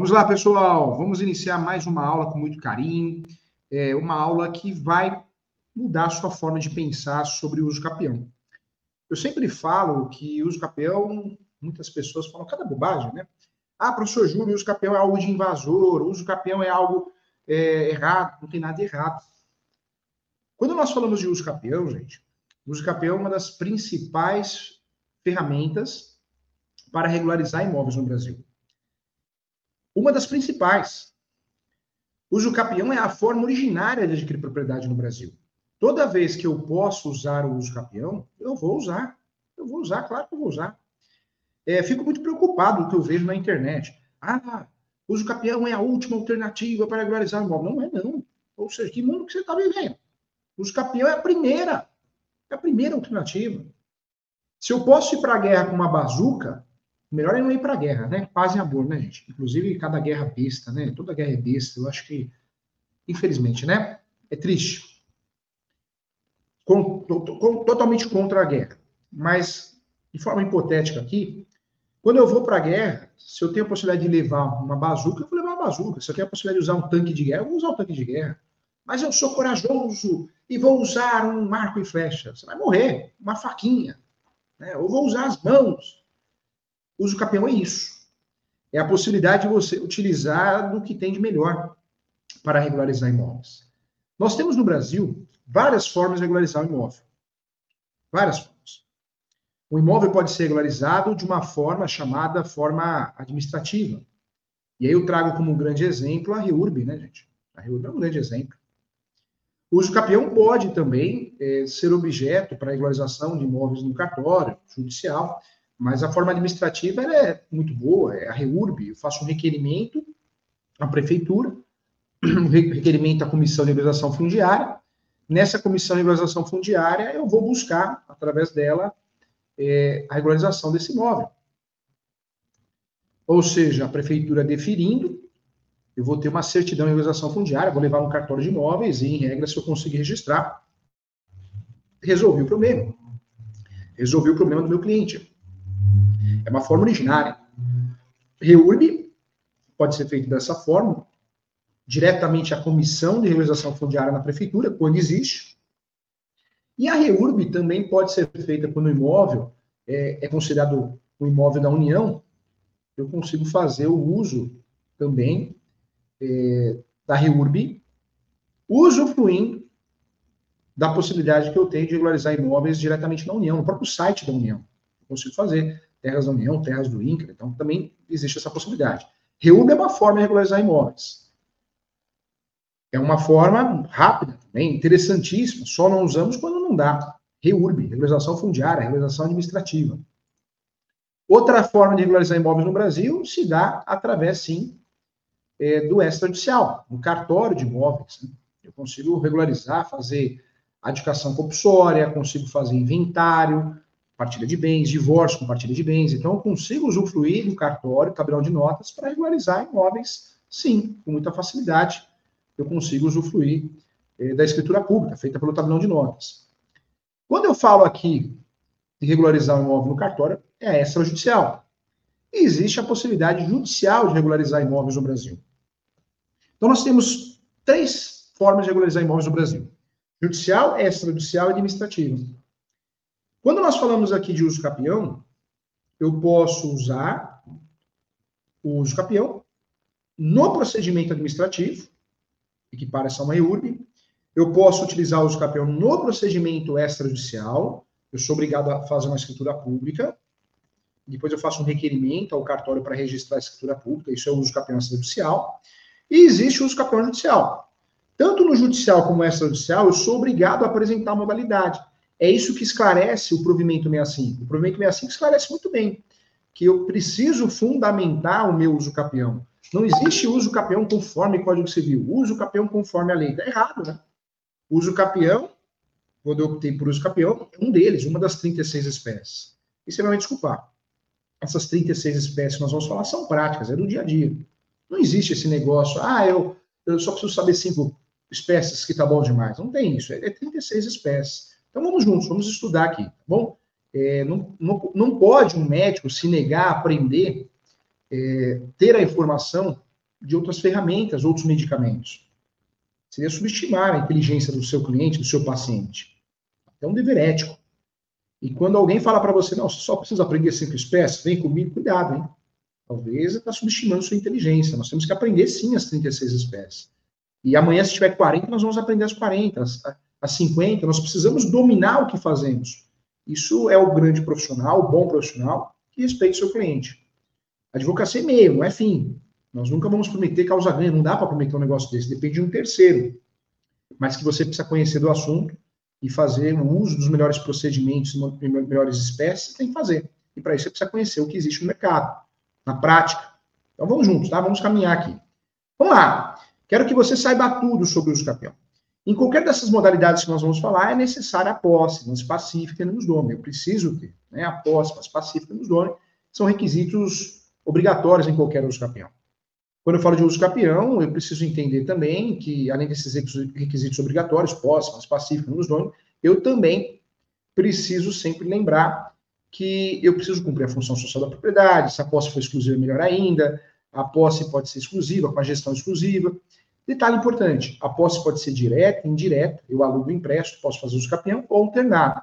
Vamos lá, pessoal. Vamos iniciar mais uma aula com muito carinho. É uma aula que vai mudar a sua forma de pensar sobre o uso capião. Eu sempre falo que o uso capião, muitas pessoas falam cada bobagem, né? Ah, professor Júlio, o uso capião é algo de invasor, o uso capião é algo é, errado, não tem nada errado. Quando nós falamos de uso capião, gente, o uso capião é uma das principais ferramentas para regularizar imóveis no Brasil. Uma das principais. O uso capião é a forma originária de adquirir propriedade no Brasil. Toda vez que eu posso usar o uso capião, eu vou usar. Eu vou usar, claro que eu vou usar. É, fico muito preocupado com o que eu vejo na internet. Ah, o uso capião é a última alternativa para regularizar o imóvel. Não é, não. Ou seja, que mundo que você está vivendo? O uso capião é a primeira. É a primeira alternativa. Se eu posso ir para a guerra com uma bazuca, melhor é não ir para a guerra, né? Paz e amor, né, gente? Inclusive, cada guerra besta, né? Toda guerra é besta. Eu acho que, infelizmente, né? É triste. Com, com, totalmente contra a guerra. Mas, de forma hipotética aqui, quando eu vou para a guerra, se eu tenho a possibilidade de levar uma bazuca, eu vou levar uma bazuca. Se eu tenho a possibilidade de usar um tanque de guerra, eu vou usar um tanque de guerra. Mas eu sou corajoso e vou usar um arco e flecha. Você vai morrer, uma faquinha. Né? Ou vou usar as mãos uso capião é isso. É a possibilidade de você utilizar do que tem de melhor para regularizar imóveis. Nós temos no Brasil várias formas de regularizar o imóvel. Várias formas. O imóvel pode ser regularizado de uma forma chamada forma administrativa. E aí eu trago como um grande exemplo a REURB, né, gente? A REURB é um grande exemplo. O uso capião pode também é, ser objeto para regularização de imóveis no cartório judicial, mas a forma administrativa é muito boa, é a REURB. Eu faço um requerimento à prefeitura, requerimento à comissão de regularização fundiária. Nessa comissão de regularização fundiária, eu vou buscar, através dela, é, a regularização desse imóvel. Ou seja, a prefeitura deferindo, eu vou ter uma certidão de regularização fundiária, vou levar um cartório de imóveis e, em regra, se eu conseguir registrar, resolvi o problema. Resolvi o problema do meu cliente. É uma forma originária. REURB pode ser feito dessa forma, diretamente à comissão de regularização fundiária na prefeitura, quando existe. E a REURB também pode ser feita quando o imóvel é, é considerado um imóvel da União. Eu consigo fazer o uso também é, da REURB, usufruindo da possibilidade que eu tenho de regularizar imóveis diretamente na União, no próprio site da União. Eu consigo fazer terras da União, terras do INCRA, então também existe essa possibilidade. REUB é uma forma de regularizar imóveis. É uma forma rápida também, interessantíssima, só não usamos quando não dá. REURB, regularização fundiária, regularização administrativa. Outra forma de regularizar imóveis no Brasil se dá através, sim, é, do extrajudicial, no cartório de imóveis. Né? Eu consigo regularizar, fazer adjudicação compulsória, consigo fazer inventário, partilha de bens, divórcio com partilha de bens. Então, eu consigo usufruir do cartório, tabelão de notas, para regularizar imóveis, sim, com muita facilidade. Eu consigo usufruir eh, da escritura pública, feita pelo tabelão de notas. Quando eu falo aqui de regularizar um imóvel no cartório, é extrajudicial. E existe a possibilidade judicial de regularizar imóveis no Brasil. Então, nós temos três formas de regularizar imóveis no Brasil: judicial, extrajudicial e administrativa. Quando nós falamos aqui de uso capião, eu posso usar o uso capião no procedimento administrativo, equipara essa uma EURB. Eu posso utilizar o uso capião no procedimento extrajudicial. Eu sou obrigado a fazer uma escritura pública. Depois eu faço um requerimento ao cartório para registrar a escritura pública. Isso é o uso capião extrajudicial. E existe o uso capião judicial. Tanto no judicial como extrajudicial, eu sou obrigado a apresentar a modalidade. É isso que esclarece o provimento 65. O provimento 65 esclarece muito bem que eu preciso fundamentar o meu uso capião. Não existe uso capião conforme Código Civil. Uso capião conforme a lei. Está errado, né? Uso capião, quando eu optei por uso capião, é um deles, uma das 36 espécies. E você vai me desculpar. Essas 36 espécies que nós vamos falar são práticas, é do dia a dia. Não existe esse negócio, ah, eu, eu só preciso saber cinco espécies que tá bom demais. Não tem isso, é 36 espécies. Então vamos juntos, vamos estudar aqui, tá bom? É, não, não, não pode um médico se negar a aprender, é, ter a informação de outras ferramentas, outros medicamentos. Seria subestimar a inteligência do seu cliente, do seu paciente. É um dever ético. E quando alguém fala para você, não, você só precisa aprender cinco espécies, vem comigo, cuidado, hein? Talvez está subestimando sua inteligência. Nós temos que aprender sim as 36 espécies. E amanhã, se tiver 40, nós vamos aprender as 40, as, as 50. Nós precisamos dominar o que fazemos. Isso é o grande profissional, o bom profissional, que respeita o seu cliente. Advocacia é meio, não é fim. Nós nunca vamos prometer causa ganha, não dá para prometer um negócio desse, depende de um terceiro. Mas que você precisa conhecer do assunto e fazer o uso dos melhores procedimentos, melhores espécies, tem que fazer. E para isso você precisa conhecer o que existe no mercado, na prática. Então vamos juntos, tá? Vamos caminhar aqui. Vamos lá. Quero que você saiba tudo sobre o uso capião. Em qualquer dessas modalidades que nós vamos falar, é necessária a posse, mas pacífica nos dome. Eu preciso ter né, a posse, mas pacífica nos dome. São requisitos obrigatórios em qualquer uso capião. Quando eu falo de uso capião, eu preciso entender também que, além desses requisitos obrigatórios, posse, mas pacífica nos dome, eu também preciso sempre lembrar que eu preciso cumprir a função social da propriedade, se a posse for exclusiva, melhor ainda, a posse pode ser exclusiva, com a gestão exclusiva. Detalhe importante: a posse pode ser direta, indireta, eu alugo empresto, posso fazer uso capião ou alternado.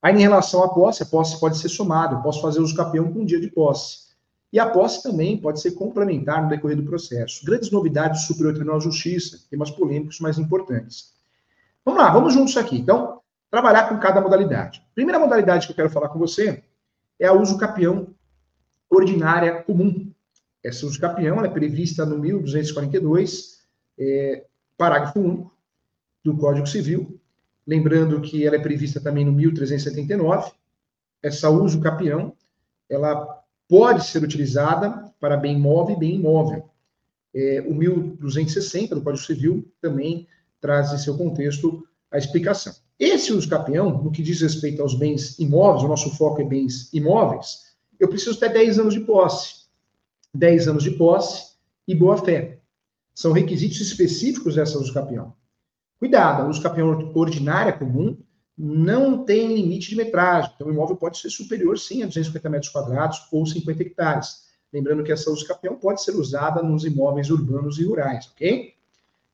Aí, em relação à posse, a posse pode ser somada, eu posso fazer uso capião com um dia de posse. E a posse também pode ser complementar no decorrer do processo. Grandes novidades do Superior Tribunal de Justiça, temas polêmicos mais importantes. Vamos lá, vamos juntos aqui. Então, trabalhar com cada modalidade. Primeira modalidade que eu quero falar com você é a uso capião ordinária comum. Essa uso capião é prevista no 1242 é, parágrafo único do Código Civil. Lembrando que ela é prevista também no 1379. Essa uso capião, ela pode ser utilizada para bem móvel e bem imóvel. É, o 1260 do Código Civil também traz em seu contexto a explicação. Esse uso capião, no que diz respeito aos bens imóveis, o nosso foco é bens imóveis, eu preciso ter 10 anos de posse. 10 anos de posse e boa-fé. São requisitos específicos dessa uso capião. Cuidado, a uso capião ordinária comum não tem limite de metragem. Então, o imóvel pode ser superior, sim, a 250 metros quadrados ou 50 hectares. Lembrando que essa uso capião pode ser usada nos imóveis urbanos e rurais, ok?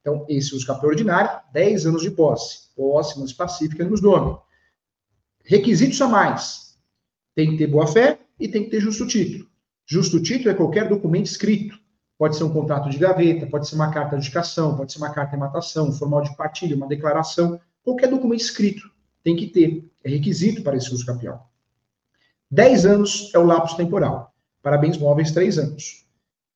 Então, esse uso capião ordinário, 10 anos de posse. Posse mais pacífica nos nome. Requisitos a mais. Tem que ter boa-fé e tem que ter justo título. Justo título é qualquer documento escrito Pode ser um contrato de gaveta, pode ser uma carta de indicação, pode ser uma carta de matação, um formal de partilha, uma declaração, qualquer documento escrito tem que ter, é requisito para esse uso capião. 10 anos é o lapso temporal. Para bens móveis, 3 anos.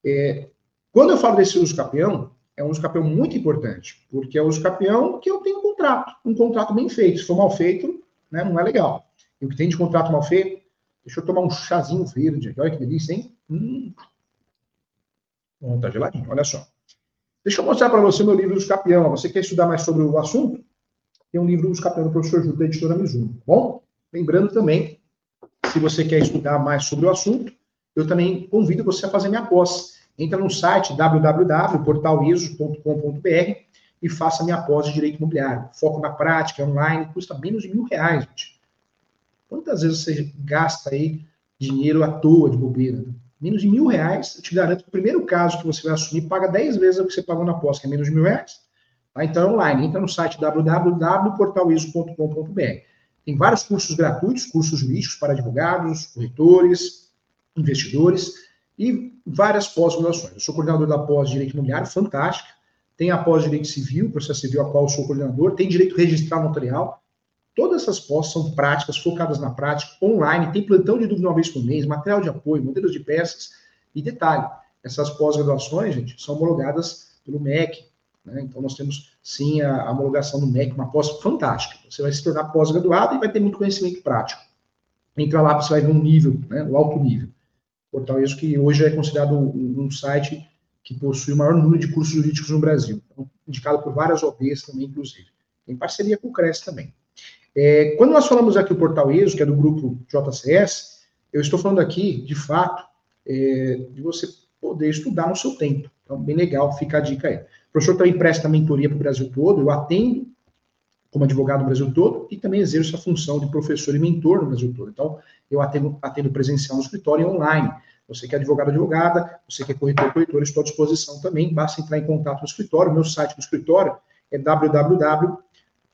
É, quando eu falo desse uso capião, é um uso capião muito importante, porque é o uso capião que eu tenho um contrato, um contrato bem feito. Se for mal feito, né, não é legal. E o que tem de contrato mal feito, deixa eu tomar um chazinho verde, olha que delícia, hein? Hum, Bom, tá geladinho, olha só. Deixa eu mostrar para você meu livro dos Capião. Você quer estudar mais sobre o assunto? Tem um livro dos Capião do professor Júlio, da editora Mizuno. Tá bom, lembrando também, se você quer estudar mais sobre o assunto, eu também convido você a fazer minha pós. Entra no site www.portaliso.com.br e faça minha pós de direito imobiliário. Foco na prática, online, custa menos de mil reais, gente. Quantas vezes você gasta aí dinheiro à toa de bobeira? Menos de mil reais, eu te garanto que o primeiro caso que você vai assumir paga 10 vezes o que você pagou na pós, que é menos de mil reais. Tá? Então é online, entra no site www.portaliso.com.br. Tem vários cursos gratuitos, cursos jurídicos para advogados, corretores, investidores e várias pós-graduações. Eu sou coordenador da pós de Direito Imobiliário, fantástica. Tem a pós de Direito Civil, processo civil, a qual eu sou coordenador. Tem Direito Registral Notarial, Todas essas pós são práticas, focadas na prática, online, tem plantão de dúvida uma vez por mês, material de apoio, modelos de peças. E detalhe, essas pós-graduações, gente, são homologadas pelo MEC. Né? Então, nós temos, sim, a, homologação do MEC, uma pós fantástica. Você vai se tornar pós-graduado e vai ter muito conhecimento prático. Entra lá, você vai ver um nível, né, o alto nível. Portal isso que hoje é considerado um, um site que possui o maior número de cursos jurídicos no Brasil. Então, indicado por várias OBs também, inclusive. Em parceria com o CRES também. É, quando nós falamos aqui o Portal ESO, que é do grupo JCS, eu estou falando aqui, de fato, é, de você poder estudar no seu tempo. Então, bem legal, fica a dica aí. O professor também presta mentoria para o Brasil todo, eu atendo como advogado no Brasil todo e também exerço a função de professor e mentor no Brasil todo. Então, eu atendo, atendo presencial no escritório e online. Você que é advogado, advogada, você que é corretor, corretor, estou à disposição também. Basta entrar em contato no escritório. O meu site do escritório é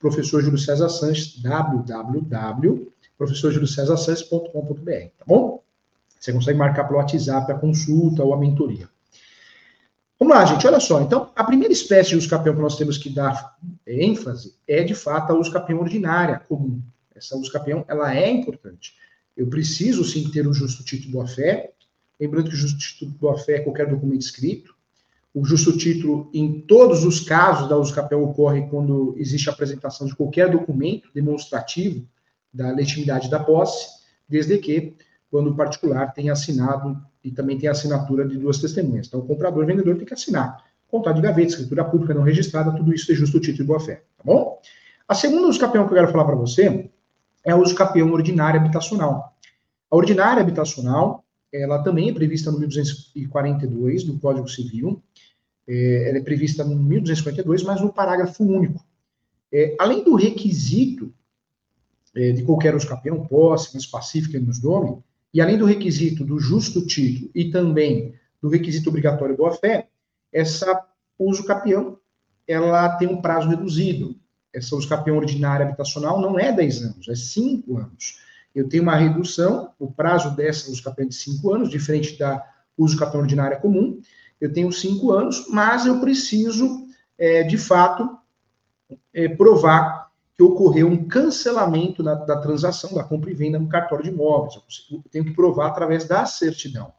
www.professorjuliocesarsanches, www.professorjuliocesarsanches.com.br, tá bom? Você consegue marcar pelo WhatsApp a consulta ou a mentoria. Vamos lá, gente, olha só. Então, a primeira espécie de uso capião que nós temos que dar ênfase é, de fato, a uso capião ordinária comum. Essa uso capião, ela é importante. Eu preciso, sim, ter um justo título boa-fé. Lembrando que o justo título boa-fé é qualquer documento escrito. O justo título, em todos os casos da uso capião, ocorre quando existe a apresentação de qualquer documento demonstrativo da legitimidade da posse, desde que quando o particular tem assinado e também tem a assinatura de duas testemunhas. Então, o comprador e o vendedor tem que assinar. Contrato de gaveta, escritura pública não registrada, tudo isso é justo título de boa-fé, tá bom? A segunda uso capião que eu quero falar para você é a uso capião ordinária habitacional. A ordinária habitacional, ela também é prevista no 1242 do Código Civil, é, ela é prevista no 1252, mas no parágrafo único. É, além do requisito é, de qualquer uso capião, posse, mais pacífica e nos nome, e além do requisito do justo título e também do requisito obrigatório boa-fé, essa uso capião, ela tem um prazo reduzido. Essa uso capião ordinária habitacional não é 10 anos, é 5 anos. Eu tenho uma redução, o prazo dessa uso capião é de 5 anos, diferente da uso capião ordinária comum. Eu tenho 5 anos, mas eu preciso, é, de fato, é, provar que ocorreu um cancelamento da, da, transação, da compra e venda no cartório de imóveis. Eu, consigo, eu tenho que provar através da certidão.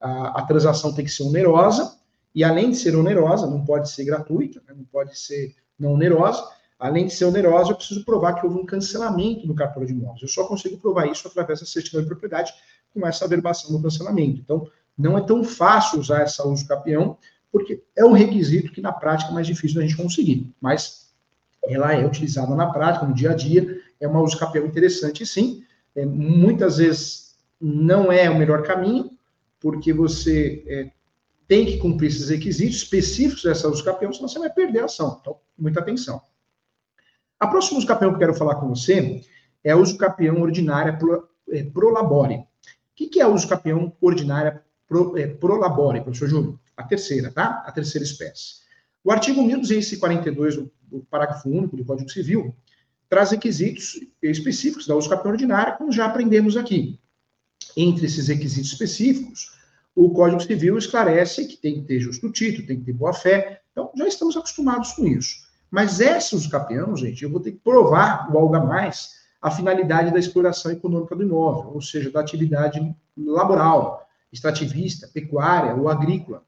A, a, transação tem que ser onerosa, e além de ser onerosa, não pode ser gratuita, né, não pode ser não onerosa. Além de ser onerosa, eu preciso provar que houve um cancelamento no cartório de imóveis. Eu só consigo provar isso através da certidão de propriedade com essa averbação do cancelamento. Então, não é tão fácil usar essa uso capião, porque é um requisito que na prática é mais difícil da gente conseguir. Mas ela é utilizada na prática, no dia a dia, é uma uso capião interessante, sim. É, muitas vezes não é o melhor caminho, porque você é, tem que cumprir esses requisitos específicos dessa uso capião, senão você vai perder a ação. Então, muita atenção. A próxima uso capião que eu quero falar com você é a uso capião ordinária pro, é, prolabore. O que, que é a uso capião ordinária pro, é, prolabore, professor Júlio? A terceira, tá? A terceira espécie. O artigo 1242 do parágrafo único do Código Civil, traz requisitos específicos da uso capião ordinária, como já aprendemos aqui. Entre esses requisitos específicos, o Código Civil esclarece que tem que ter justo título, tem que ter boa-fé. Então, já estamos acostumados com isso. Mas essa capião, gente, eu vou ter que provar o algo a mais a finalidade da exploração econômica do imóvel, ou seja, da atividade laboral, extrativista, pecuária ou agrícola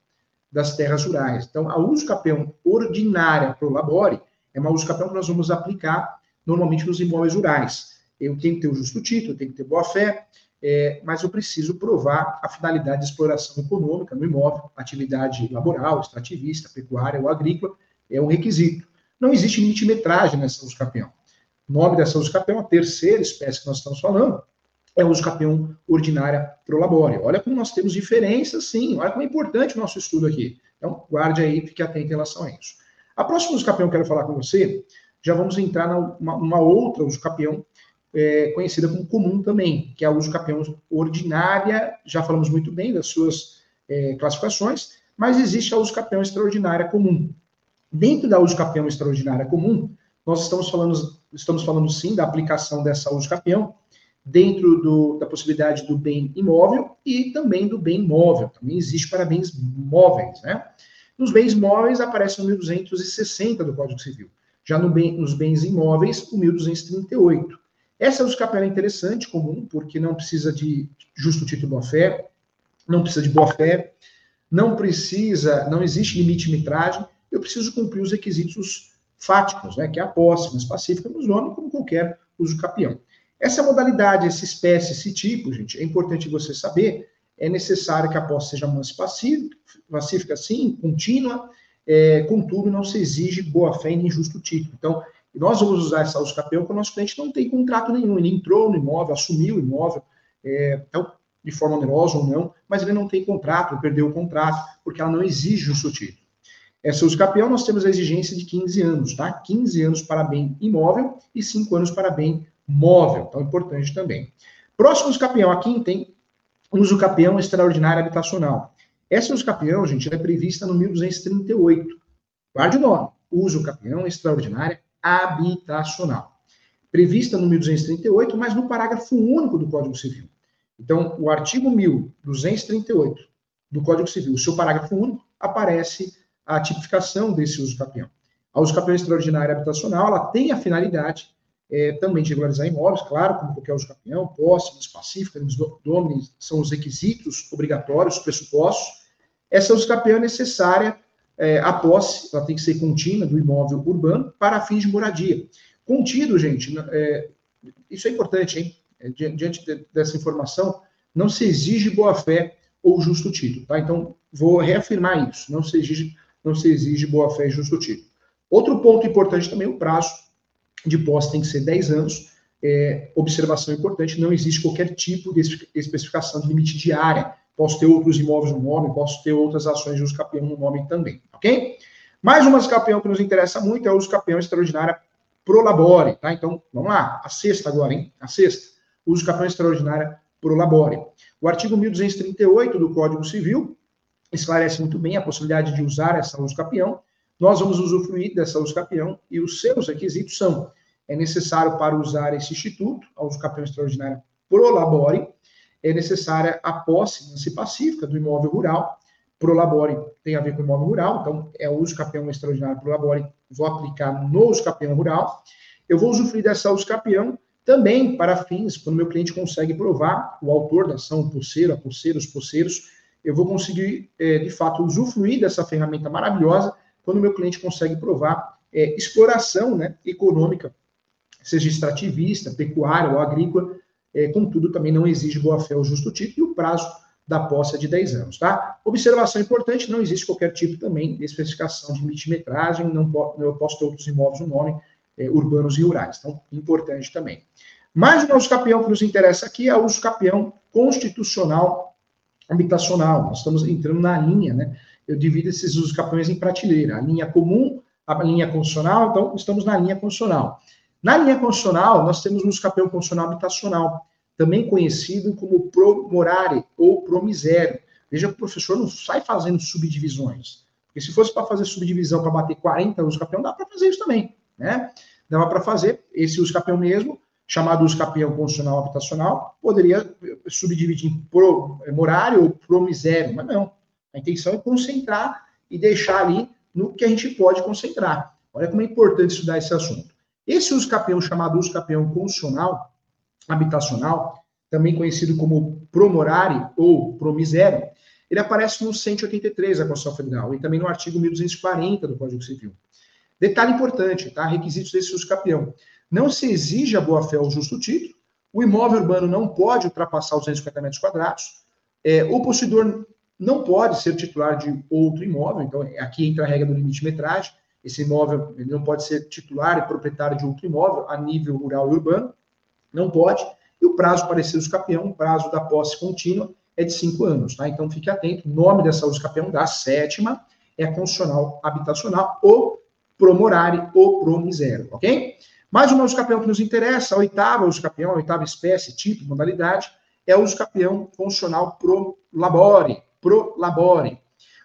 das terras rurais. Então, a uso capião ordinária pro labore é uma uso que nós vamos aplicar normalmente nos imóveis rurais. Eu tenho que ter o justo título, eu tenho que ter boa-fé, é, mas eu preciso provar a finalidade de exploração econômica no imóvel, atividade laboral, extrativista, pecuária ou agrícola, é um requisito. Não existe limite-metragem nessa uso capião. O nome dessa uso capião, a terceira espécie que nós estamos falando, é o uso capião ordinária pro labore. Olha como nós temos diferenças, sim. Olha como é importante o nosso estudo aqui. Então, guarde aí, fique atento em relação a isso. A próxima uso capião que eu quero falar com você, já vamos entrar numa, outra uso capião, é, conhecida como comum também, que é a uso capião ordinária. Já falamos muito bem das suas é, classificações, mas existe a uso capião extraordinária comum. Dentro da uso capião extraordinária comum, nós estamos falando, estamos falando sim da aplicação dessa uso capião dentro do, da possibilidade do bem imóvel e também do bem móvel. Também existe para bens móveis, né? Nos bens móveis aparece o 1260 do Código Civil. Já no bem, nos bens imóveis, o 1238. Essa é capela interessante, comum, porque não precisa de justo título boa-fé, não precisa de boa-fé, não precisa, não existe limite de metragem, eu preciso cumprir os requisitos fáticos, né, que é a posse, mas pacífica nos nomes, como qualquer uso capião. Essa modalidade, essa espécie, esse tipo, gente, é importante você saber. É necessário que a posse seja mansa pacífica, pacífica sim, contínua, é, contudo, não se exige boa-fé nem justo título. Então, nós vamos usar essa uso capião quando o nosso cliente não tem contrato nenhum, ele entrou no imóvel, assumiu o imóvel, é, então, de forma onerosa ou não, mas ele não tem contrato, perdeu o contrato, porque ela não exige justo título. Essa uso capião, nós temos a exigência de 15 anos, tá? 15 anos para bem imóvel e 5 anos para bem móvel, então importante também. Próximo escapião, aqui tem uso capião extraordinário habitacional. Essa uso capião, gente, é prevista no 1238. Guarde o nome. Uso capião extraordinária habitacional. Prevista no 1238, mas no parágrafo único do Código Civil. Então, o artigo 1238 do Código Civil, o seu parágrafo único, aparece a tipificação desse uso capião. A uso capião extraordinária habitacional, ela tem a finalidade é, também de regularizar imóveis, claro, como qualquer uso capião, posse, pacífica, domini, são os requisitos obrigatórios, os pressupostos. Essa uso capião é necessária, é, a posse, ela tem que ser contínua do imóvel urbano para fins de moradia. Contido, gente, é, isso é importante, hein? É, diante dessa informação, não se exige boa-fé ou justo título, tá? Então, vou reafirmar isso, não se exige, não se exige boa-fé e justo título. Outro ponto importante também, o prazo de posse tem que ser 10 anos. É, observação importante, não existe qualquer tipo de especificação de limite de área. Posso ter outros imóveis no nome, posso ter outras ações de uso capião no nome também, ok? Mais uma capião que nos interessa muito é o uso capião extraordinária pro labore, tá? Então, vamos lá, a sexta agora, hein? A sexta, uso capião extraordinária pro labore. O artigo 1238 do Código Civil esclarece muito bem a possibilidade de usar essa uso capião nós vamos usufruir dessa uso capião e os seus requisitos são: é necessário para usar esse instituto, a uso capião extraordinária prolabore, é necessária a posse pacífica do imóvel rural, prolabore tem a ver com imóvel rural, então é o uso capião extraordinário prolabore, vou aplicar no uso capião rural. Eu vou usufruir dessa uso capião também para fins, quando meu cliente consegue provar o autor da ação, o pulseiro, a pulseira, os pulseiros, eu vou conseguir, é, de fato, usufruir dessa ferramenta maravilhosa quando o meu cliente consegue provar é, exploração né, econômica, seja extrativista, pecuária ou agrícola, é, contudo, também não exige boa-fé ou justo título, e o prazo da posse é de 10 anos, tá? Observação importante, não existe qualquer tipo também de especificação de limite-metragem, não eu posso ter outros imóveis no nome, é, urbanos e rurais, então, importante também. Mais um uso capião que nos interessa aqui é o uso constitucional habitacional, nós estamos entrando na linha, né, eu divido esses usos capiões em prateleira. A linha comum, a linha constitucional, então estamos na linha constitucional. Na linha constitucional, nós temos o uso capião constitucional habitacional, também conhecido como promorare ou promisério. Veja que o professor não sai fazendo subdivisões. Porque se fosse para fazer subdivisão para bater 40 usos capião, dá para fazer isso também, né? Dava para fazer esse uso capião mesmo, chamado uso capião constitucional habitacional, poderia subdividir em promorário ou promisério, mas não. A intenção é concentrar e deixar ali no que a gente pode concentrar. Olha como é importante estudar esse assunto. Esse uso capião, chamado uso capião constitucional, habitacional, também conhecido como promorare ou promisério, ele aparece no 183 da Constituição Federal e também no artigo 1240 do Código Civil. Detalhe importante, tá? Requisitos desse uso capião. Não se exige a boa-fé ou justo título, o imóvel urbano não pode ultrapassar os 250 metros quadrados, é, o possuidor não pode ser titular de outro imóvel, então aqui entra a regra do limite metragem, esse imóvel ele não pode ser titular e proprietário de outro imóvel a nível rural e urbano, não pode, e o prazo para esse usucapião, o prazo da posse contínua, é de cinco anos, tá? Então fique atento, o nome dessa usucapião da sétima é a constitucional habitacional ou promorare ou promisero, ok? Mais uma usucapião que nos interessa, a oitava usucapião, a oitava espécie, tipo, modalidade, é o usucapião constitucional pro labore, pro labore.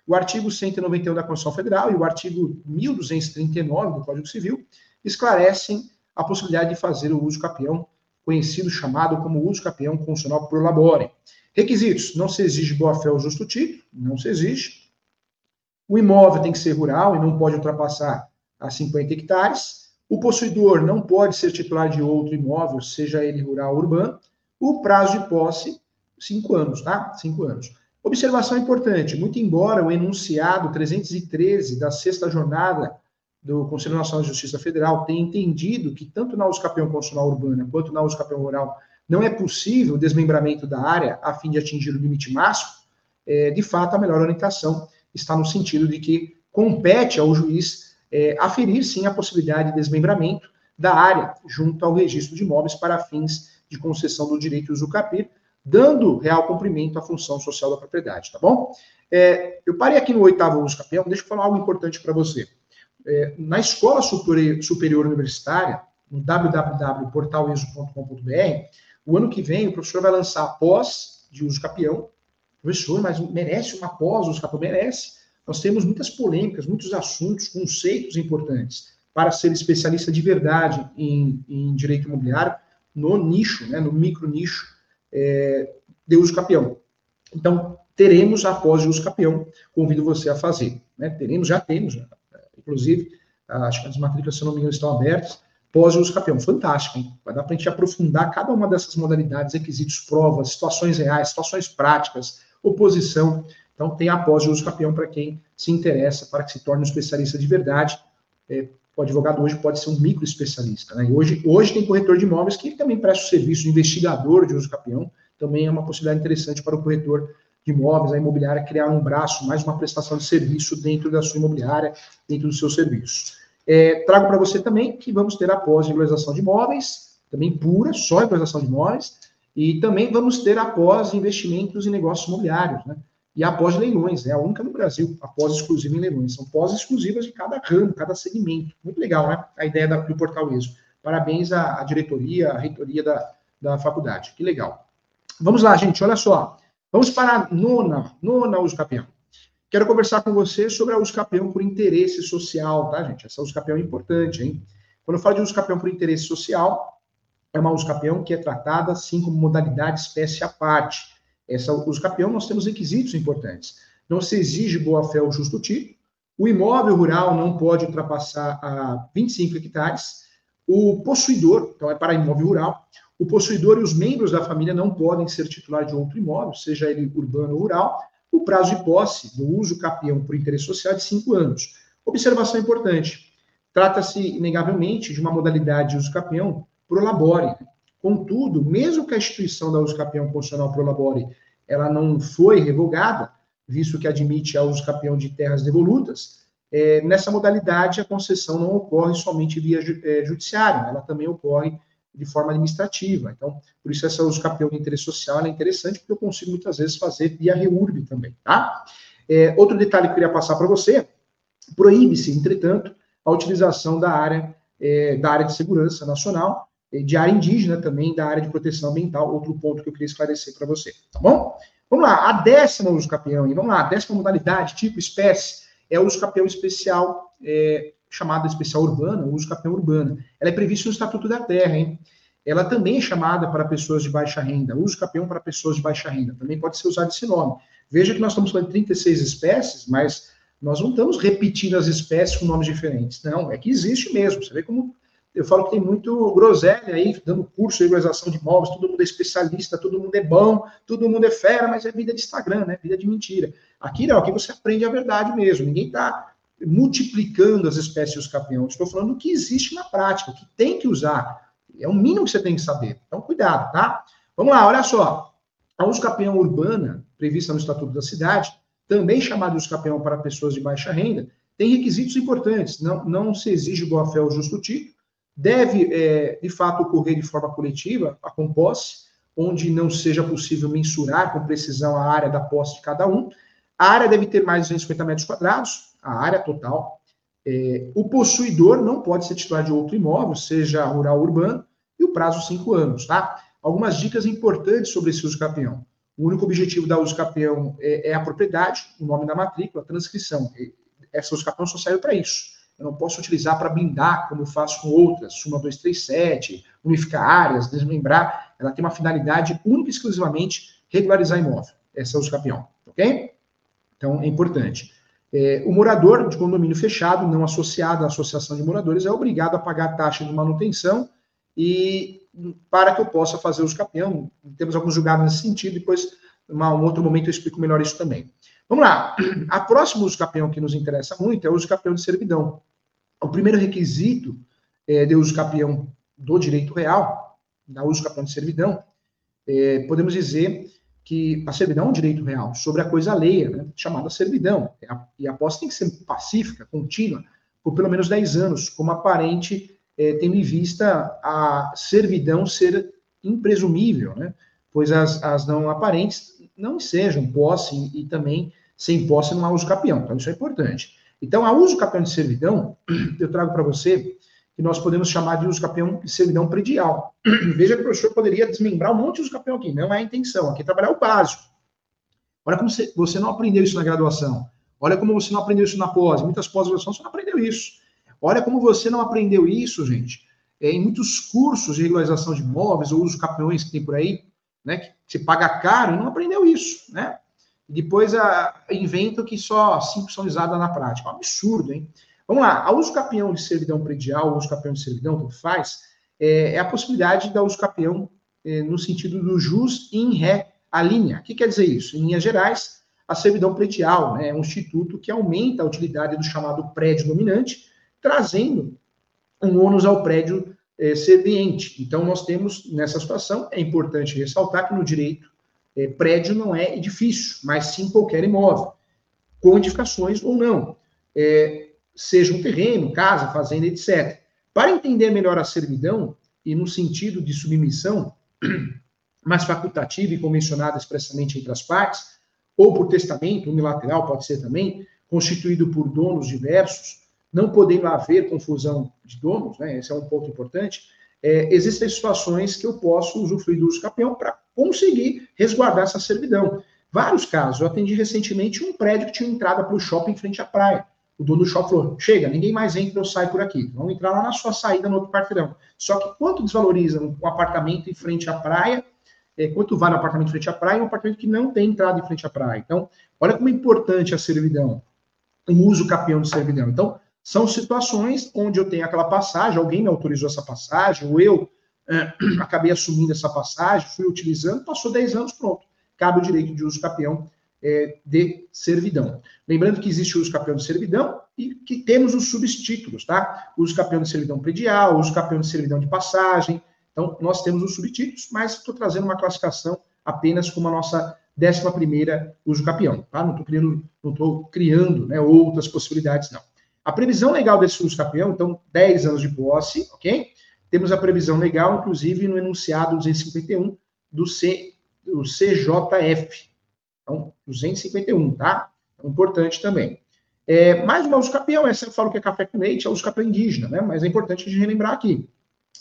O artigo 191 da Constituição Federal e o artigo 1239 do Código Civil esclarecem a possibilidade de fazer o uso capião, conhecido, chamado como uso capião constitucional pro labore. Requisitos: não se exige boa-fé ou justo título, não se exige. O imóvel tem que ser rural e não pode ultrapassar a 50 hectares. O possuidor não pode ser titular de outro imóvel, seja ele rural ou urbano. O prazo de posse, cinco anos, tá? Cinco anos. Observação importante: muito embora o enunciado 313 da sexta jornada do Conselho Nacional de Justiça Federal tenha entendido que tanto na USCapião Constitucional Urbana quanto na USCapião Rural não é possível o desmembramento da área a fim de atingir o limite máximo, é, de fato a melhor orientação está no sentido de que compete ao juiz é, aferir sim a possibilidade de desmembramento da área junto ao registro de imóveis para fins de concessão do direito de usufruir, dando real cumprimento à função social da propriedade, tá bom? É, eu parei aqui no oitavo uso capião, deixa eu falar algo importante para você. É, na escola superior, universitária, no www.portaleso.com.br, o ano que vem o professor vai lançar pós de uso capião. Professor, mas merece uma pós uso capião? Merece. Nós temos muitas polêmicas, muitos assuntos, conceitos importantes para ser especialista de verdade em, em direito imobiliário no nicho, né, no micro nicho é, de uso capião. Então, teremos a pós de uso capião, convido você a fazer. Né? Teremos, já temos, já, inclusive, acho que as matrículas, se não me engano, estão abertas, pós uso capião. Fantástico, hein? Vai dar para a gente aprofundar cada uma dessas modalidades, requisitos, provas, situações reais, situações práticas, oposição. Então, tem a de uso capião para quem se interessa, para que se torne um especialista de verdade. É, o advogado hoje pode ser um micro especialista. Né? E hoje, hoje tem corretor de imóveis que também presta o serviço de investigador de uso capião, também é uma possibilidade interessante para o corretor de imóveis, a imobiliária, criar um braço, mais uma prestação de serviço dentro da sua imobiliária, dentro do seu serviço. É, trago para você também que vamos ter a pós-regularização de imóveis, também pura, só regularização de imóveis, e também vamos ter a pós-investimentos em negócios imobiliários, né? E a pós-leilões, é a única no Brasil, a pós-exclusiva em leilões. São pós-exclusivas de cada ramo, cada segmento. Muito legal, né? A ideia da, do Portal ESO. Parabéns à, à diretoria, à reitoria da, da faculdade. Que legal. Vamos lá, gente, olha só. Vamos para a nona, nona uso capião. Quero conversar com você sobre a uso capião por interesse social, tá, gente? Essa uso capião é importante, hein? Quando eu falo de uso capião por interesse social, é uma uso capião que é tratada, assim, como modalidade espécie à parte. Essa uso capião, nós temos requisitos importantes. Não se exige boa-fé ou justo título, o imóvel rural não pode ultrapassar a 25 hectares, o possuidor, então é para imóvel rural, o possuidor e os membros da família não podem ser titular de outro imóvel, seja ele urbano ou rural. O prazo de posse do uso capião por interesse social é de cinco anos. Observação importante: trata-se, inegavelmente, de uma modalidade de uso capião pro labore. Contudo, mesmo que a instituição da uso capião constitucional pro labore ela não foi revogada, visto que admite a uso capião de terras devolutas, é, nessa modalidade a concessão não ocorre somente via é, judiciária, ela também ocorre de forma administrativa. Então, por isso essa uso capião de interesse social é interessante, porque eu consigo muitas vezes fazer via REURB também, tá? É, outro detalhe que eu queria passar para você, proíbe-se, entretanto, a utilização da área, é, da área de segurança nacional, de área indígena também, da área de proteção ambiental, outro ponto que eu queria esclarecer para você, tá bom? Vamos lá, a décima uso capião, e vamos lá, a décima modalidade, tipo, espécie, é o uso capião especial, é, chamada especial urbana, uso capião urbana. Ela é prevista no Estatuto da Terra, hein? Ela também é chamada para pessoas de baixa renda, uso capião para pessoas de baixa renda, também pode ser usado esse nome. Veja que nós estamos falando de 36 espécies, mas nós não estamos repetindo as espécies com nomes diferentes. Não, é que existe mesmo. Você vê como eu falo que tem muito groselha aí, dando curso de regularização de imóveis, todo mundo é especialista, todo mundo é bom, todo mundo é fera, mas é vida de Instagram, né? Vida de mentira. Aqui não, aqui você aprende a verdade mesmo. Ninguém está multiplicando as espécies dos campeões. Estou falando do que existe na prática, que tem que usar. É o mínimo que você tem que saber. Então, cuidado, tá? Vamos lá, olha só. A uso capião urbana, prevista no Estatuto da Cidade, também chamada uso capião para pessoas de baixa renda, tem requisitos importantes. Não, não se exige boa-fé ou justo título. Deve, é, de fato, ocorrer de forma coletiva, a composse, onde não seja possível mensurar com precisão a área da posse de cada um. A área deve ter mais de 250 metros quadrados, a área total. É, o possuidor não pode ser titular de outro imóvel, seja rural ou urbano, e o prazo cinco anos, tá? Algumas dicas importantes sobre esse uso capião. O único objetivo da uso capião é, é a propriedade, o nome da matrícula, a transcrição. Essa uso capião só serve para isso. Eu não posso utilizar para blindar, como eu faço com outras, Suma 237, unificar áreas, desmembrar. Ela tem uma finalidade única e exclusivamente regularizar imóvel. Essa é o capião, ok? Então, é importante. É, o morador de condomínio fechado, não associado à associação de moradores, é obrigado a pagar a taxa de manutenção e para que eu possa fazer os capião. Temos alguns julgados nesse sentido, depois, em um outro momento, eu explico melhor isso também. Vamos lá. A próxima uso capião que nos interessa muito é o uso capião de servidão. O primeiro requisito é, de uso capião do direito real, da uso capião de servidão, é, podemos dizer que a servidão é um direito real sobre a coisa alheia, né, chamada servidão. E a posse tem que ser pacífica, contínua, por pelo menos 10 anos, como aparente, é, tendo em vista a servidão ser impresumível, né, pois as, as não aparentes não sejam posse e, e também sem posse não há uso capião. Então, isso é importante. Então, a uso capião de servidão, eu trago para você que nós podemos chamar de uso capião de servidão predial. Veja que o professor poderia desmembrar um monte de uso capião aqui, não é a intenção, aqui é trabalhar o básico. Olha como você, não aprendeu isso na graduação. Olha como você não aprendeu isso na pós. Muitas pós-graduações você não aprendeu isso. Olha como você não aprendeu isso, gente, é, em muitos cursos de regularização de imóveis ou uso capiões que tem por aí, né, que você paga caro e não aprendeu isso, né? Depois a, inventa que só cinco são usadas na prática. É um absurdo, hein? Vamos lá, a uso capião de servidão predial, uso capião de servidão, tanto faz, é, é a possibilidade da uso capião é, no sentido do jus in ré a linha. O que quer dizer isso? Em linhas gerais, a servidão predial né, é um instituto que aumenta a utilidade do chamado prédio dominante, trazendo um ônus ao prédio é, serviente. Então, nós temos, nessa situação, é importante ressaltar que no direito, é, prédio não é edifício, mas sim qualquer imóvel, com edificações ou não. É, seja um terreno, casa, fazenda, etc. Para entender melhor a servidão, e no sentido de submissão, mais facultativa e convencionada expressamente entre as partes, ou por testamento unilateral, pode ser também, constituído por donos diversos, não podendo haver confusão de donos, né, esse é um ponto importante, é, existem situações que eu posso usufruir do uso capião para conseguir resguardar essa servidão. Vários casos, eu atendi recentemente um prédio que tinha entrada para o shopping em frente à praia. O dono do shopping falou: chega, ninguém mais entra ou sai por aqui. Vamos entrar lá na sua saída no outro quarteirão. Só que quanto desvaloriza um apartamento em frente à praia é, quanto vale um apartamento em frente à praia e um apartamento que não tem entrada em frente à praia. Então, olha como é importante a servidão, o uso capião de servidão. Então, são situações onde eu tenho aquela passagem, alguém me autorizou essa passagem, ou eu é, acabei assumindo essa passagem, fui utilizando, passou 10 anos, pronto. Cabe o direito de uso capião é, de servidão. Lembrando que existe o uso capião de servidão e que temos os subtítulos, tá? Uso capião de servidão predial, uso capião de servidão de passagem, então, nós temos os subtítulos, mas estou trazendo uma classificação apenas como a nossa 11 primeira uso capião, tá? Não estou criando, não estou criando né, outras possibilidades, não. A previsão legal desse uso capião, então, 10 anos de posse, ok? Temos a previsão legal, inclusive, no enunciado 251 do, C, do CJF. Então, 251, tá? É importante também. É, mais uma uso capião, essa eu falo que é café com leite, é uso capião indígena, né? Mas é importante a gente relembrar aqui.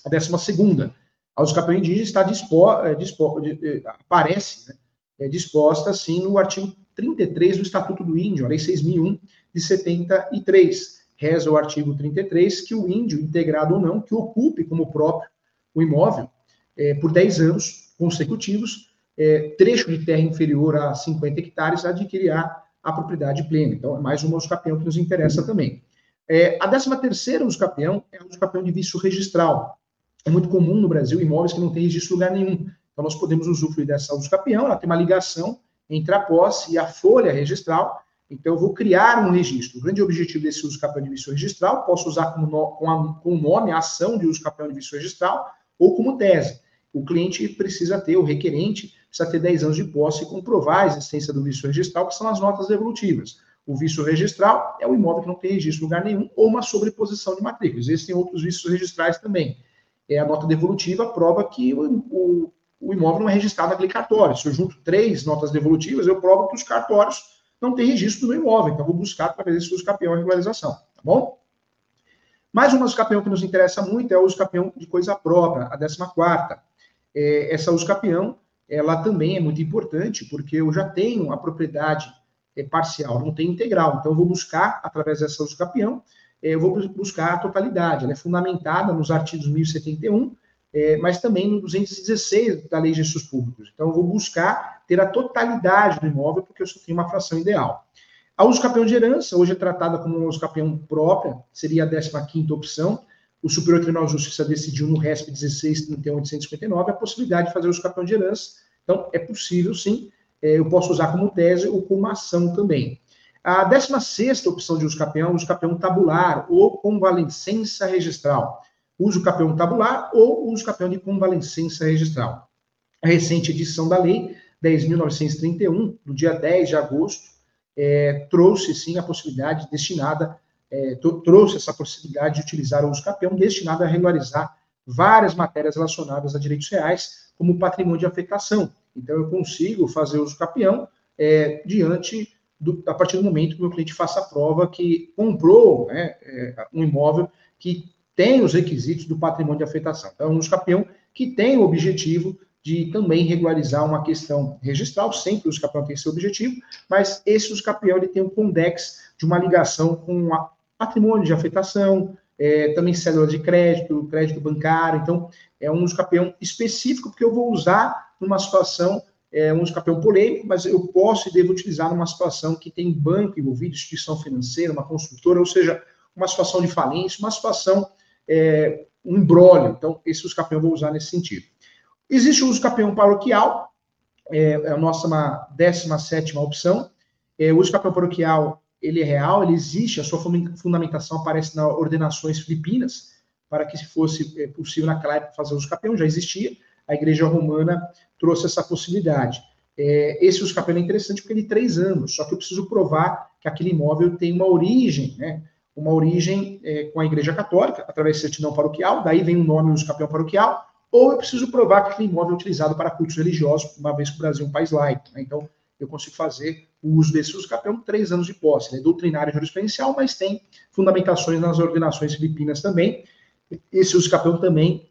A décima segunda, a uso capião indígena está dispo, é, dispo, é, aparece né, é, disposta, assim, no artigo 33 do Estatuto do Índio, a Lei 6.001 de 73. Reza o artigo 33 que o índio, integrado ou não, que ocupe como próprio o imóvel é, por 10 anos consecutivos, é, trecho de terra inferior a 50 hectares, adquirirá a propriedade plena. Então, é mais uma uso capião que nos interessa também. É, a 13 terceira uso capião é o uso capião de vício registral é muito comum no Brasil imóveis que não têm registro em lugar nenhum. Então, nós podemos usufruir dessa uso capião, ela tem uma ligação entre a posse e a folha registral. Então, eu vou criar um registro. O grande objetivo desse uso capião de vício registral, posso usar como no, com, a, com nome a ação de uso capião de vício registral ou como tese. O cliente precisa ter, o requerente precisa ter 10 anos de posse e comprovar a existência do vício registral, que são as notas devolutivas. O vício registral é o imóvel que não tem registro em lugar nenhum ou uma sobreposição de matrículas. Existem outros vícios registrais também é, a nota devolutiva prova que o, o, o, imóvel não é registrado naquele cartório. Se eu junto três notas devolutivas, eu provo que os cartórios não têm registro do imóvel. Então, vou buscar através desse uso capião a regularização, tá bom? Mais um uso capião que nos interessa muito é o uso capião de coisa própria, a 14 é, Essa uso capião, ela também é muito importante, porque eu já tenho a propriedade é, parcial, não tenho integral. Então, eu vou buscar, através dessa uso capião, eu vou buscar a totalidade. Ela é fundamentada nos artigos 1071, é, mas também no 216 da Lei de Gestos Públicos. Então, eu vou buscar ter a totalidade do imóvel, porque eu só tenho uma fração ideal. A uso capião de herança, hoje é tratada como uma uso capião própria, seria a 15 opção. O Superior Tribunal de Justiça decidiu no RESP 16.31.859 a possibilidade de fazer uso capião de herança. Então, é possível, sim. É, eu posso usar como tese ou como ação também. A 16 opção de uso capião, uso capião tabular ou convalescença registral. Uso capião tabular ou uso capião de convalescença registral. A recente edição da lei 10.931, do dia 10 de agosto, é, trouxe sim a possibilidade destinada, é, trouxe essa possibilidade de utilizar o uso capião destinado a regularizar várias matérias relacionadas a direitos reais, como patrimônio de afetação. Então, eu consigo fazer uso capião é, diante do, a partir do momento que o meu cliente faça a prova que comprou né, é, um imóvel que tem os requisitos do patrimônio de afetação. Então, é um capião que tem o objetivo de também regularizar uma questão registral, sempre o capião tem esse objetivo, mas esse capião ele tem um condex de uma ligação com patrimônio de afetação, é, também célula de crédito, crédito bancário, então é um capião específico, porque eu vou usar numa situação é um escapeão polêmico, mas eu posso e devo utilizar numa situação que tem banco envolvido, instituição financeira, uma construtora, ou seja, uma situação de falência, uma situação, é, um embrólio. Então, esse escapeão eu vou usar nesse sentido. Existe o uso escapeão paroquial, é, é a nossa 17 opção. É, o uso escapeão paroquial, ele é real, ele existe, a sua fundamentação aparece nas ordenações filipinas, para que se fosse é, possível naquela época fazer uso escapeão, já existia, a Igreja Romana trouxe essa possibilidade. É, esse uso capela é interessante porque ele tem três anos, só que eu preciso provar que aquele imóvel tem uma origem, né? Uma origem é, com a Igreja Católica, através de certidão paroquial, daí vem o nome uso capel paroquial, ou eu preciso provar que aquele imóvel é utilizado para cultos religiosos, uma vez que o Brasil é um país laico. Né? Então, eu consigo fazer o uso desse uso três anos de posse. Ele é doutrinário jurisprudencial, mas tem fundamentações nas ordenações filipinas também. Esse uso também,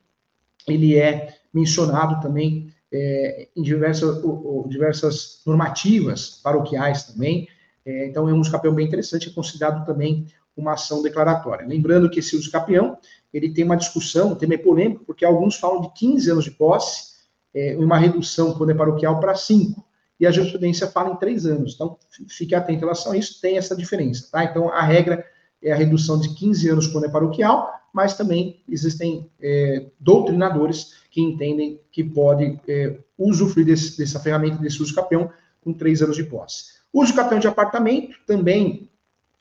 ele é mencionado também é, em diversas, diversas normativas paroquiais também. É, então, é um uso bem interessante, é considerado também uma ação declaratória. Lembrando que esse uso capião, ele tem uma discussão, um tema é polêmico, porque alguns falam de 15 anos de posse, é, uma redução, quando é paroquial, para 5, e a jurisprudência fala em 3 anos. Então, fique atento em relação a isso, tem essa diferença, tá? Então, a regra é a redução de 15 anos quando é paroquial, mas também existem é, doutrinadores que entendem que pode é, usufruir desse, dessa ferramenta, desse uso capião, com três anos de posse. Uso capião de apartamento, também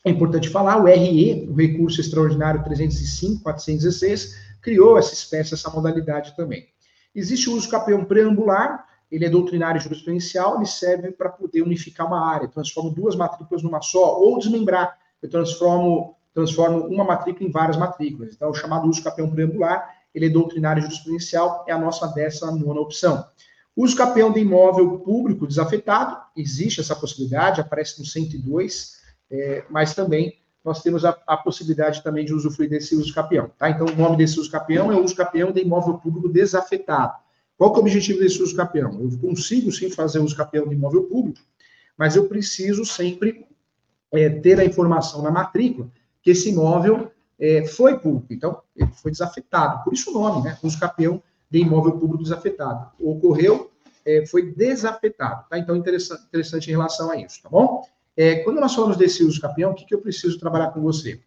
é importante falar, o RE, o Recurso Extraordinário 305-416, criou essa espécie, essa modalidade também. Existe o uso capião preambular, ele é doutrinário e jurisprudencial, ele serve para poder unificar uma área, transforma duas matrículas numa só, ou desmembrar, eu transformo, transformo uma matrícula em várias matrículas. Então, o chamado uso capião preambular, ele é doutrinário jurisprudencial, é a nossa 19 opção. Uso capião de imóvel público desafetado, existe essa possibilidade, aparece no 102, é, mas também nós temos a, a, possibilidade também de usufruir desse uso capião, tá? Então, o nome desse uso capião é o uso capião de imóvel público desafetado. Qual que é o objetivo desse uso capião? Eu consigo sim fazer uso capião de imóvel público, mas eu preciso sempre é, ter a informação na matrícula que esse imóvel é, foi público, então ele foi desafetado. Por isso o nome, né? Uso capião de imóvel público desafetado. Ocorreu, é, foi desafetado, tá? Então interessante, interessante em relação a isso, tá bom? É, quando nós falamos desse uso capião, o que, que eu preciso trabalhar com você?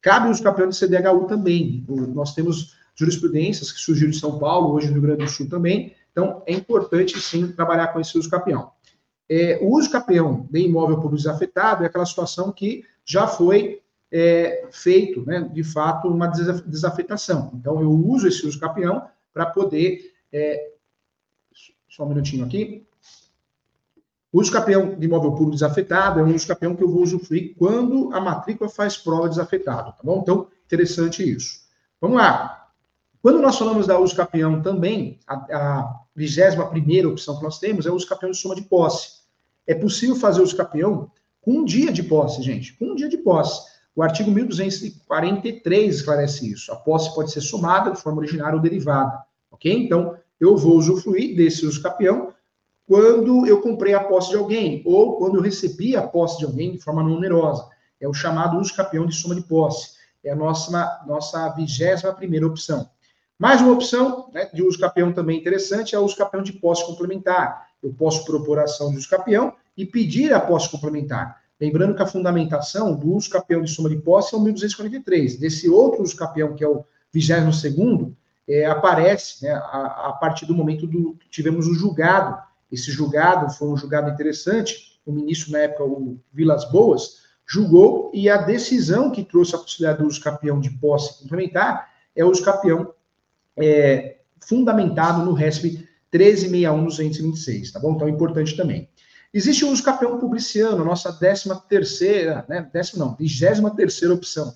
Cabe o uso capião de CDHU também. Nós temos jurisprudências que surgiram em São Paulo, hoje no Rio Grande do Sul também. Então, é importante, sim, trabalhar com esse uso capião. É, o uso capião de imóvel público desafetado é aquela situação que já foi é, feito, né, de fato, uma desafetação. Então, eu uso esse uso capião para poder. É, só um minutinho aqui. O uso capião de imóvel público desafetado é um uso capião que eu vou usufruir quando a matrícula faz prova desafetado, tá bom? Então, interessante isso. Vamos lá. Quando nós falamos da uso capião também, a vigésima primeira opção que nós temos é o uso capião de soma de posse. É possível fazer o capião com um dia de posse, gente, com um dia de posse. O artigo 1243 esclarece isso. A posse pode ser somada de forma originária ou derivada. Ok? Então, eu vou usufruir desse uso capião quando eu comprei a posse de alguém ou quando eu recebi a posse de alguém de forma não onerosa. É o chamado uso capião de soma de posse. É a nossa, nossa vigésima primeira opção. Mais uma opção né, de uso capião também interessante é o uso capião de posse complementar. Eu posso propor a ação de uso capião e pedir a posse complementar. Lembrando que a fundamentação do uso capião de soma de posse é o 1243. Desse outro uso capião, que é o 22 é, aparece né, a, a, partir do momento do que tivemos o julgado. Esse julgado foi um julgado interessante. O ministro, na época, o Vilas Boas, julgou e a decisão que trouxe a possibilidade do uso capião de posse complementar é o uso capião é, fundamentado no RESP 1361-226, tá bom? Então, é importante também. Existe o uso capião publiciano, nossa décima terceira, né? Décima não, vigésima terceira opção.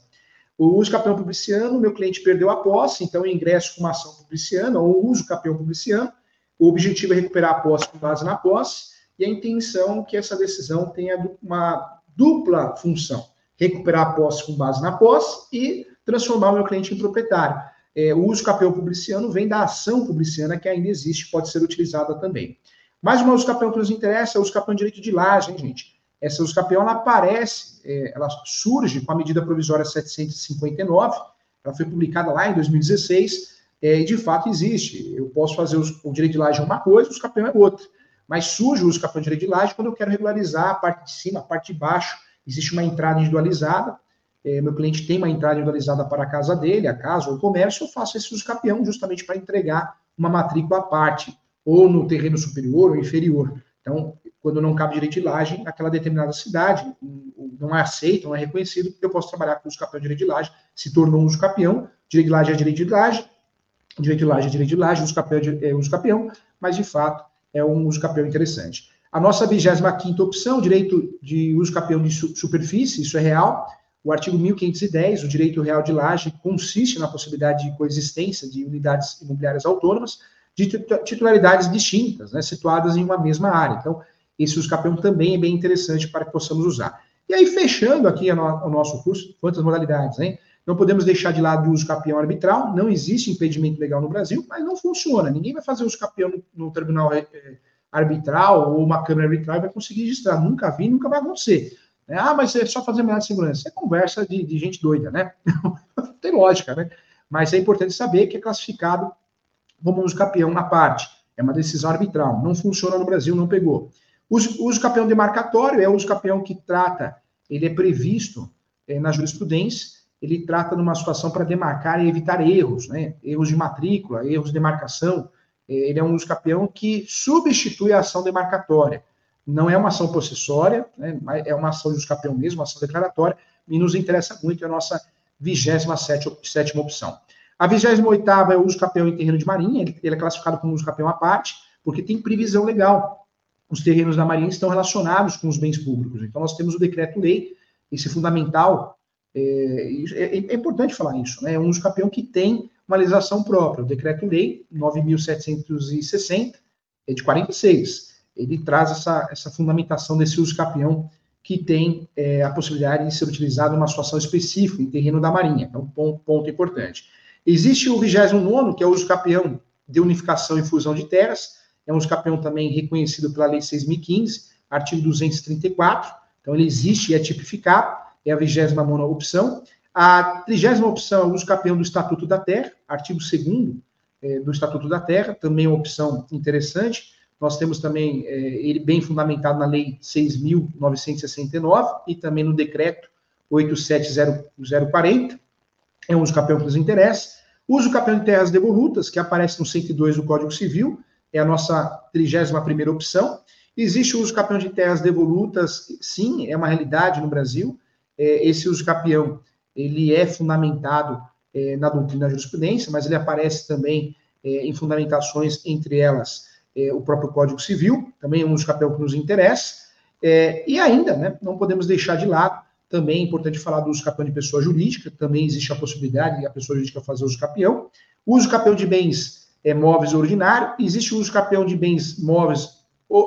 O uso capião publiciano, meu cliente perdeu a posse, então eu ingresso com uma ação publiciana ou uso capião publiciano. O objetivo é recuperar a posse com base na posse e a intenção é que essa decisão tenha uma dupla função: recuperar a posse com base na posse e transformar o meu cliente em proprietário. É, o uso capião publiciano vem da ação publiciana que ainda existe, pode ser utilizada também. Mais uma uso capião que nos interessa é o uso capião direito de laje, gente? Essa uso capião, ela aparece, é, ela surge com a medida provisória 759, ela foi publicada lá em 2016, é, de fato existe. Eu posso fazer os, o direito de laje uma coisa, o uso capião é outra. Mas surge o uso capião direito de laje quando eu quero regularizar a parte de cima, a parte de baixo, existe uma entrada individualizada, é, meu cliente tem uma entrada individualizada para a casa dele, a casa ou o comércio, eu faço esse uso capião justamente para entregar uma matrícula à parte, ou no terreno superior ou inferior. Então, quando não cabe direito de laje, aquela determinada cidade não é aceita, não é reconhecido, eu posso trabalhar com o uso capião direito de laje, se tornou um uso capião, direito de laje é direito de laje, direito de laje é direito de laje, uso capião é uso capião, mas de fato é um uso capião interessante. A nossa 25 opção, direito de uso capião de superfície, isso é real, o artigo 1510, o direito real de laje, consiste na possibilidade de coexistência de unidades imobiliárias autônomas de titularidades distintas, né, situadas em uma mesma área. Então, esse uso capião também é bem interessante para que possamos usar. E aí, fechando aqui o nosso curso, quantas modalidades, hein? Não podemos deixar de lado o uso capião arbitral, não existe impedimento legal no Brasil, mas não funciona. Ninguém vai fazer uso capião no, no tribunal é, arbitral ou uma câmara arbitral e vai conseguir registrar. Nunca vi, nunca vai acontecer. Né? Ah, mas é só fazer medida de segurança. É conversa de, de gente doida, né? Tem lógica, né? Mas é importante saber que é classificado como uso capião na parte. É uma decisão arbitral. Não funciona no Brasil, não pegou. O uso capião demarcatório é o uso capião que trata, ele é previsto é, na jurisprudência, ele trata de uma situação para demarcar e evitar erros, né? Erros de matrícula, erros de demarcação. É, ele é um uso capião que substitui a ação demarcatória não é uma ação possessória, né, é uma ação de escapeão mesmo, uma ação declaratória, e nos interessa muito a nossa 27 opção. A 28 é o uso capião em terreno de marinha, ele, é classificado como uso capião à parte, porque tem previsão legal. Os terrenos da marinha estão relacionados com os bens públicos. Então, nós temos o decreto-lei, esse fundamental, é, é, é, importante falar isso, né? É um uso capião que tem uma legislação própria. O decreto-lei 9.760 é de 46 ele traz essa, essa fundamentação desse uso capião que tem é, a possibilidade de ser utilizado em uma situação específica, em terreno da Marinha. Então, ponto, ponto importante. Existe o 29, que é o uso capião de unificação e fusão de terras, é um uso capião também reconhecido pela Lei 6.015, artigo 234, então ele existe e é tipificado, é a 29 opção. A 30 opção é o uso capião do Estatuto da Terra, artigo 2 é, do Estatuto da Terra, também é uma opção interessante. Nós temos também é, ele bem fundamentado na Lei 6.969 e também no Decreto 87040, é um uso capião que nos interessa. Uso capião de terras devolutas, que aparece no 102 do Código Civil, é a nossa 31ª opção. Existe o uso capião de terras devolutas, sim, é uma realidade no Brasil. É, esse uso capião, ele é fundamentado é, na doutrina da jurisprudência, mas ele aparece também é, em fundamentações, entre elas, é, o próprio Código Civil, também é um dos capéus que nos interessa. É, e ainda, né, não podemos deixar de lado, também é importante falar do uso capião de pessoa jurídica, também existe a possibilidade de a pessoa jurídica fazer uso capião. O uso capião de bens é, móveis ordinário, existe o uso capião de bens móveis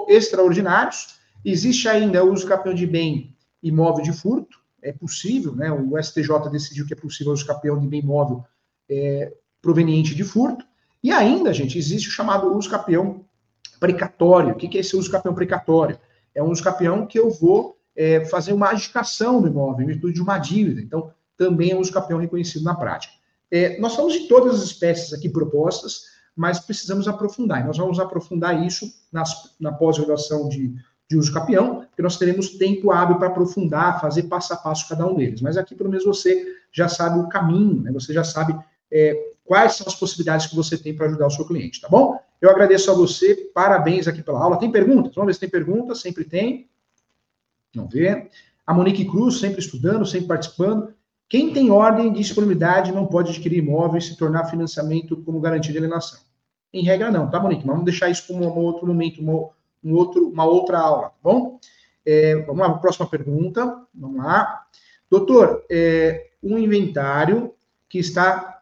extraordinários, existe ainda o uso capião de bem imóvel de furto, é possível, né, o STJ decidiu que é possível o uso capião de bem imóvel é, proveniente de furto, e ainda, gente, existe o chamado uso capião precatório. O que é esse uso capião precatório? É um uso capião que eu vou é, fazer uma agitação do imóvel em virtude de uma dívida. Então, também é um uso capião reconhecido na prática. É, nós falamos de todas as espécies aqui propostas, mas precisamos aprofundar. E nós vamos aprofundar isso nas, na pós-graduação de, de uso capião, porque nós teremos tempo hábil para aprofundar, fazer passo a passo cada um deles. Mas aqui, pelo menos, você já sabe o caminho, né? você já sabe é, quais são as possibilidades que você tem para ajudar o seu cliente, tá bom? Eu agradeço a você, parabéns aqui pela aula. Tem perguntas? Vamos ver se tem perguntas, sempre tem. Não vê. A Monique Cruz, sempre estudando, sempre participando. Quem tem ordem de disponibilidade não pode adquirir imóvel e se tornar financiamento como garantia de alienação. Em regra, não, tá, Monique? Mas vamos deixar isso para um outro momento, uma, um outro, uma outra aula, tá bom? É, vamos lá, próxima pergunta. Vamos lá. Doutor, é, um inventário que está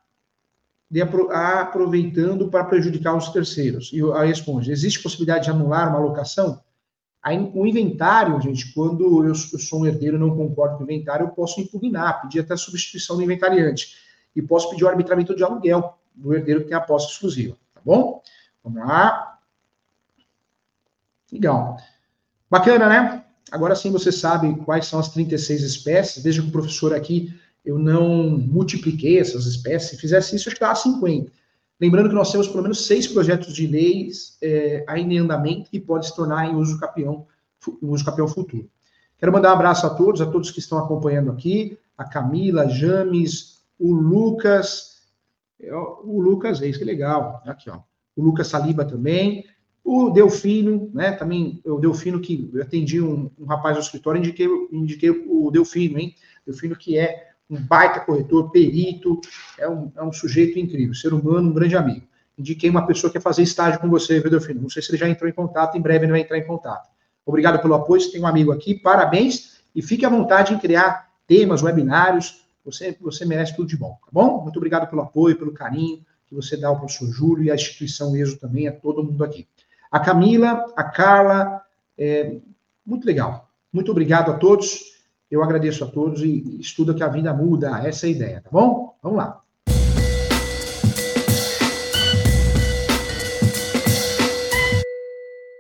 de aproveitando para prejudicar os terceiros. E a responde: existe possibilidade de anular uma locação? Aí, o inventário, gente, quando eu, sou um herdeiro e não concordo com o inventário, eu posso impugnar, pedir até substituição do inventariante. e posso pedir o arbitramento de aluguel do herdeiro que tem a posse exclusiva, tá bom? Vamos lá. Legal. Bacana, né? Agora sim você sabe quais são as 36 espécies. Veja que o professor aqui, eu não multipliquei essas espécies. Se fizesse isso, acho que dava 50. Lembrando que nós temos pelo menos seis projetos de leis é, ainda em andamento que pode se tornar em uso capião, uso capião futuro. Quero mandar um abraço a todos, a todos que estão acompanhando aqui, a Camila, a James, o Lucas, é, o Lucas Reis, que legal, aqui ó, o Lucas Saliba também, o Delfino, né, também, o Delfino que eu atendi um, um rapaz no escritório, indiquei, indiquei o Delfino, hein, Delfino que é um baita corretor, perito, é um, é um sujeito incrível, ser humano, um grande amigo. Indiquei uma pessoa que quer fazer estágio com você, viu, Delfino? Não sei se ele já entrou em contato, em breve ele vai entrar em contato. Obrigado pelo apoio, você tem um amigo aqui, parabéns, e fique à vontade em criar temas, webinários, você, você merece tudo de bom, tá bom? Muito obrigado pelo apoio, pelo carinho que você dá ao professor Júlio e à instituição ESO também, a todo mundo aqui. A Camila, a Carla, é, muito legal. Muito obrigado a todos. Eu agradeço a todos e estuda que a vida muda. Essa é a ideia, tá bom? Vamos lá.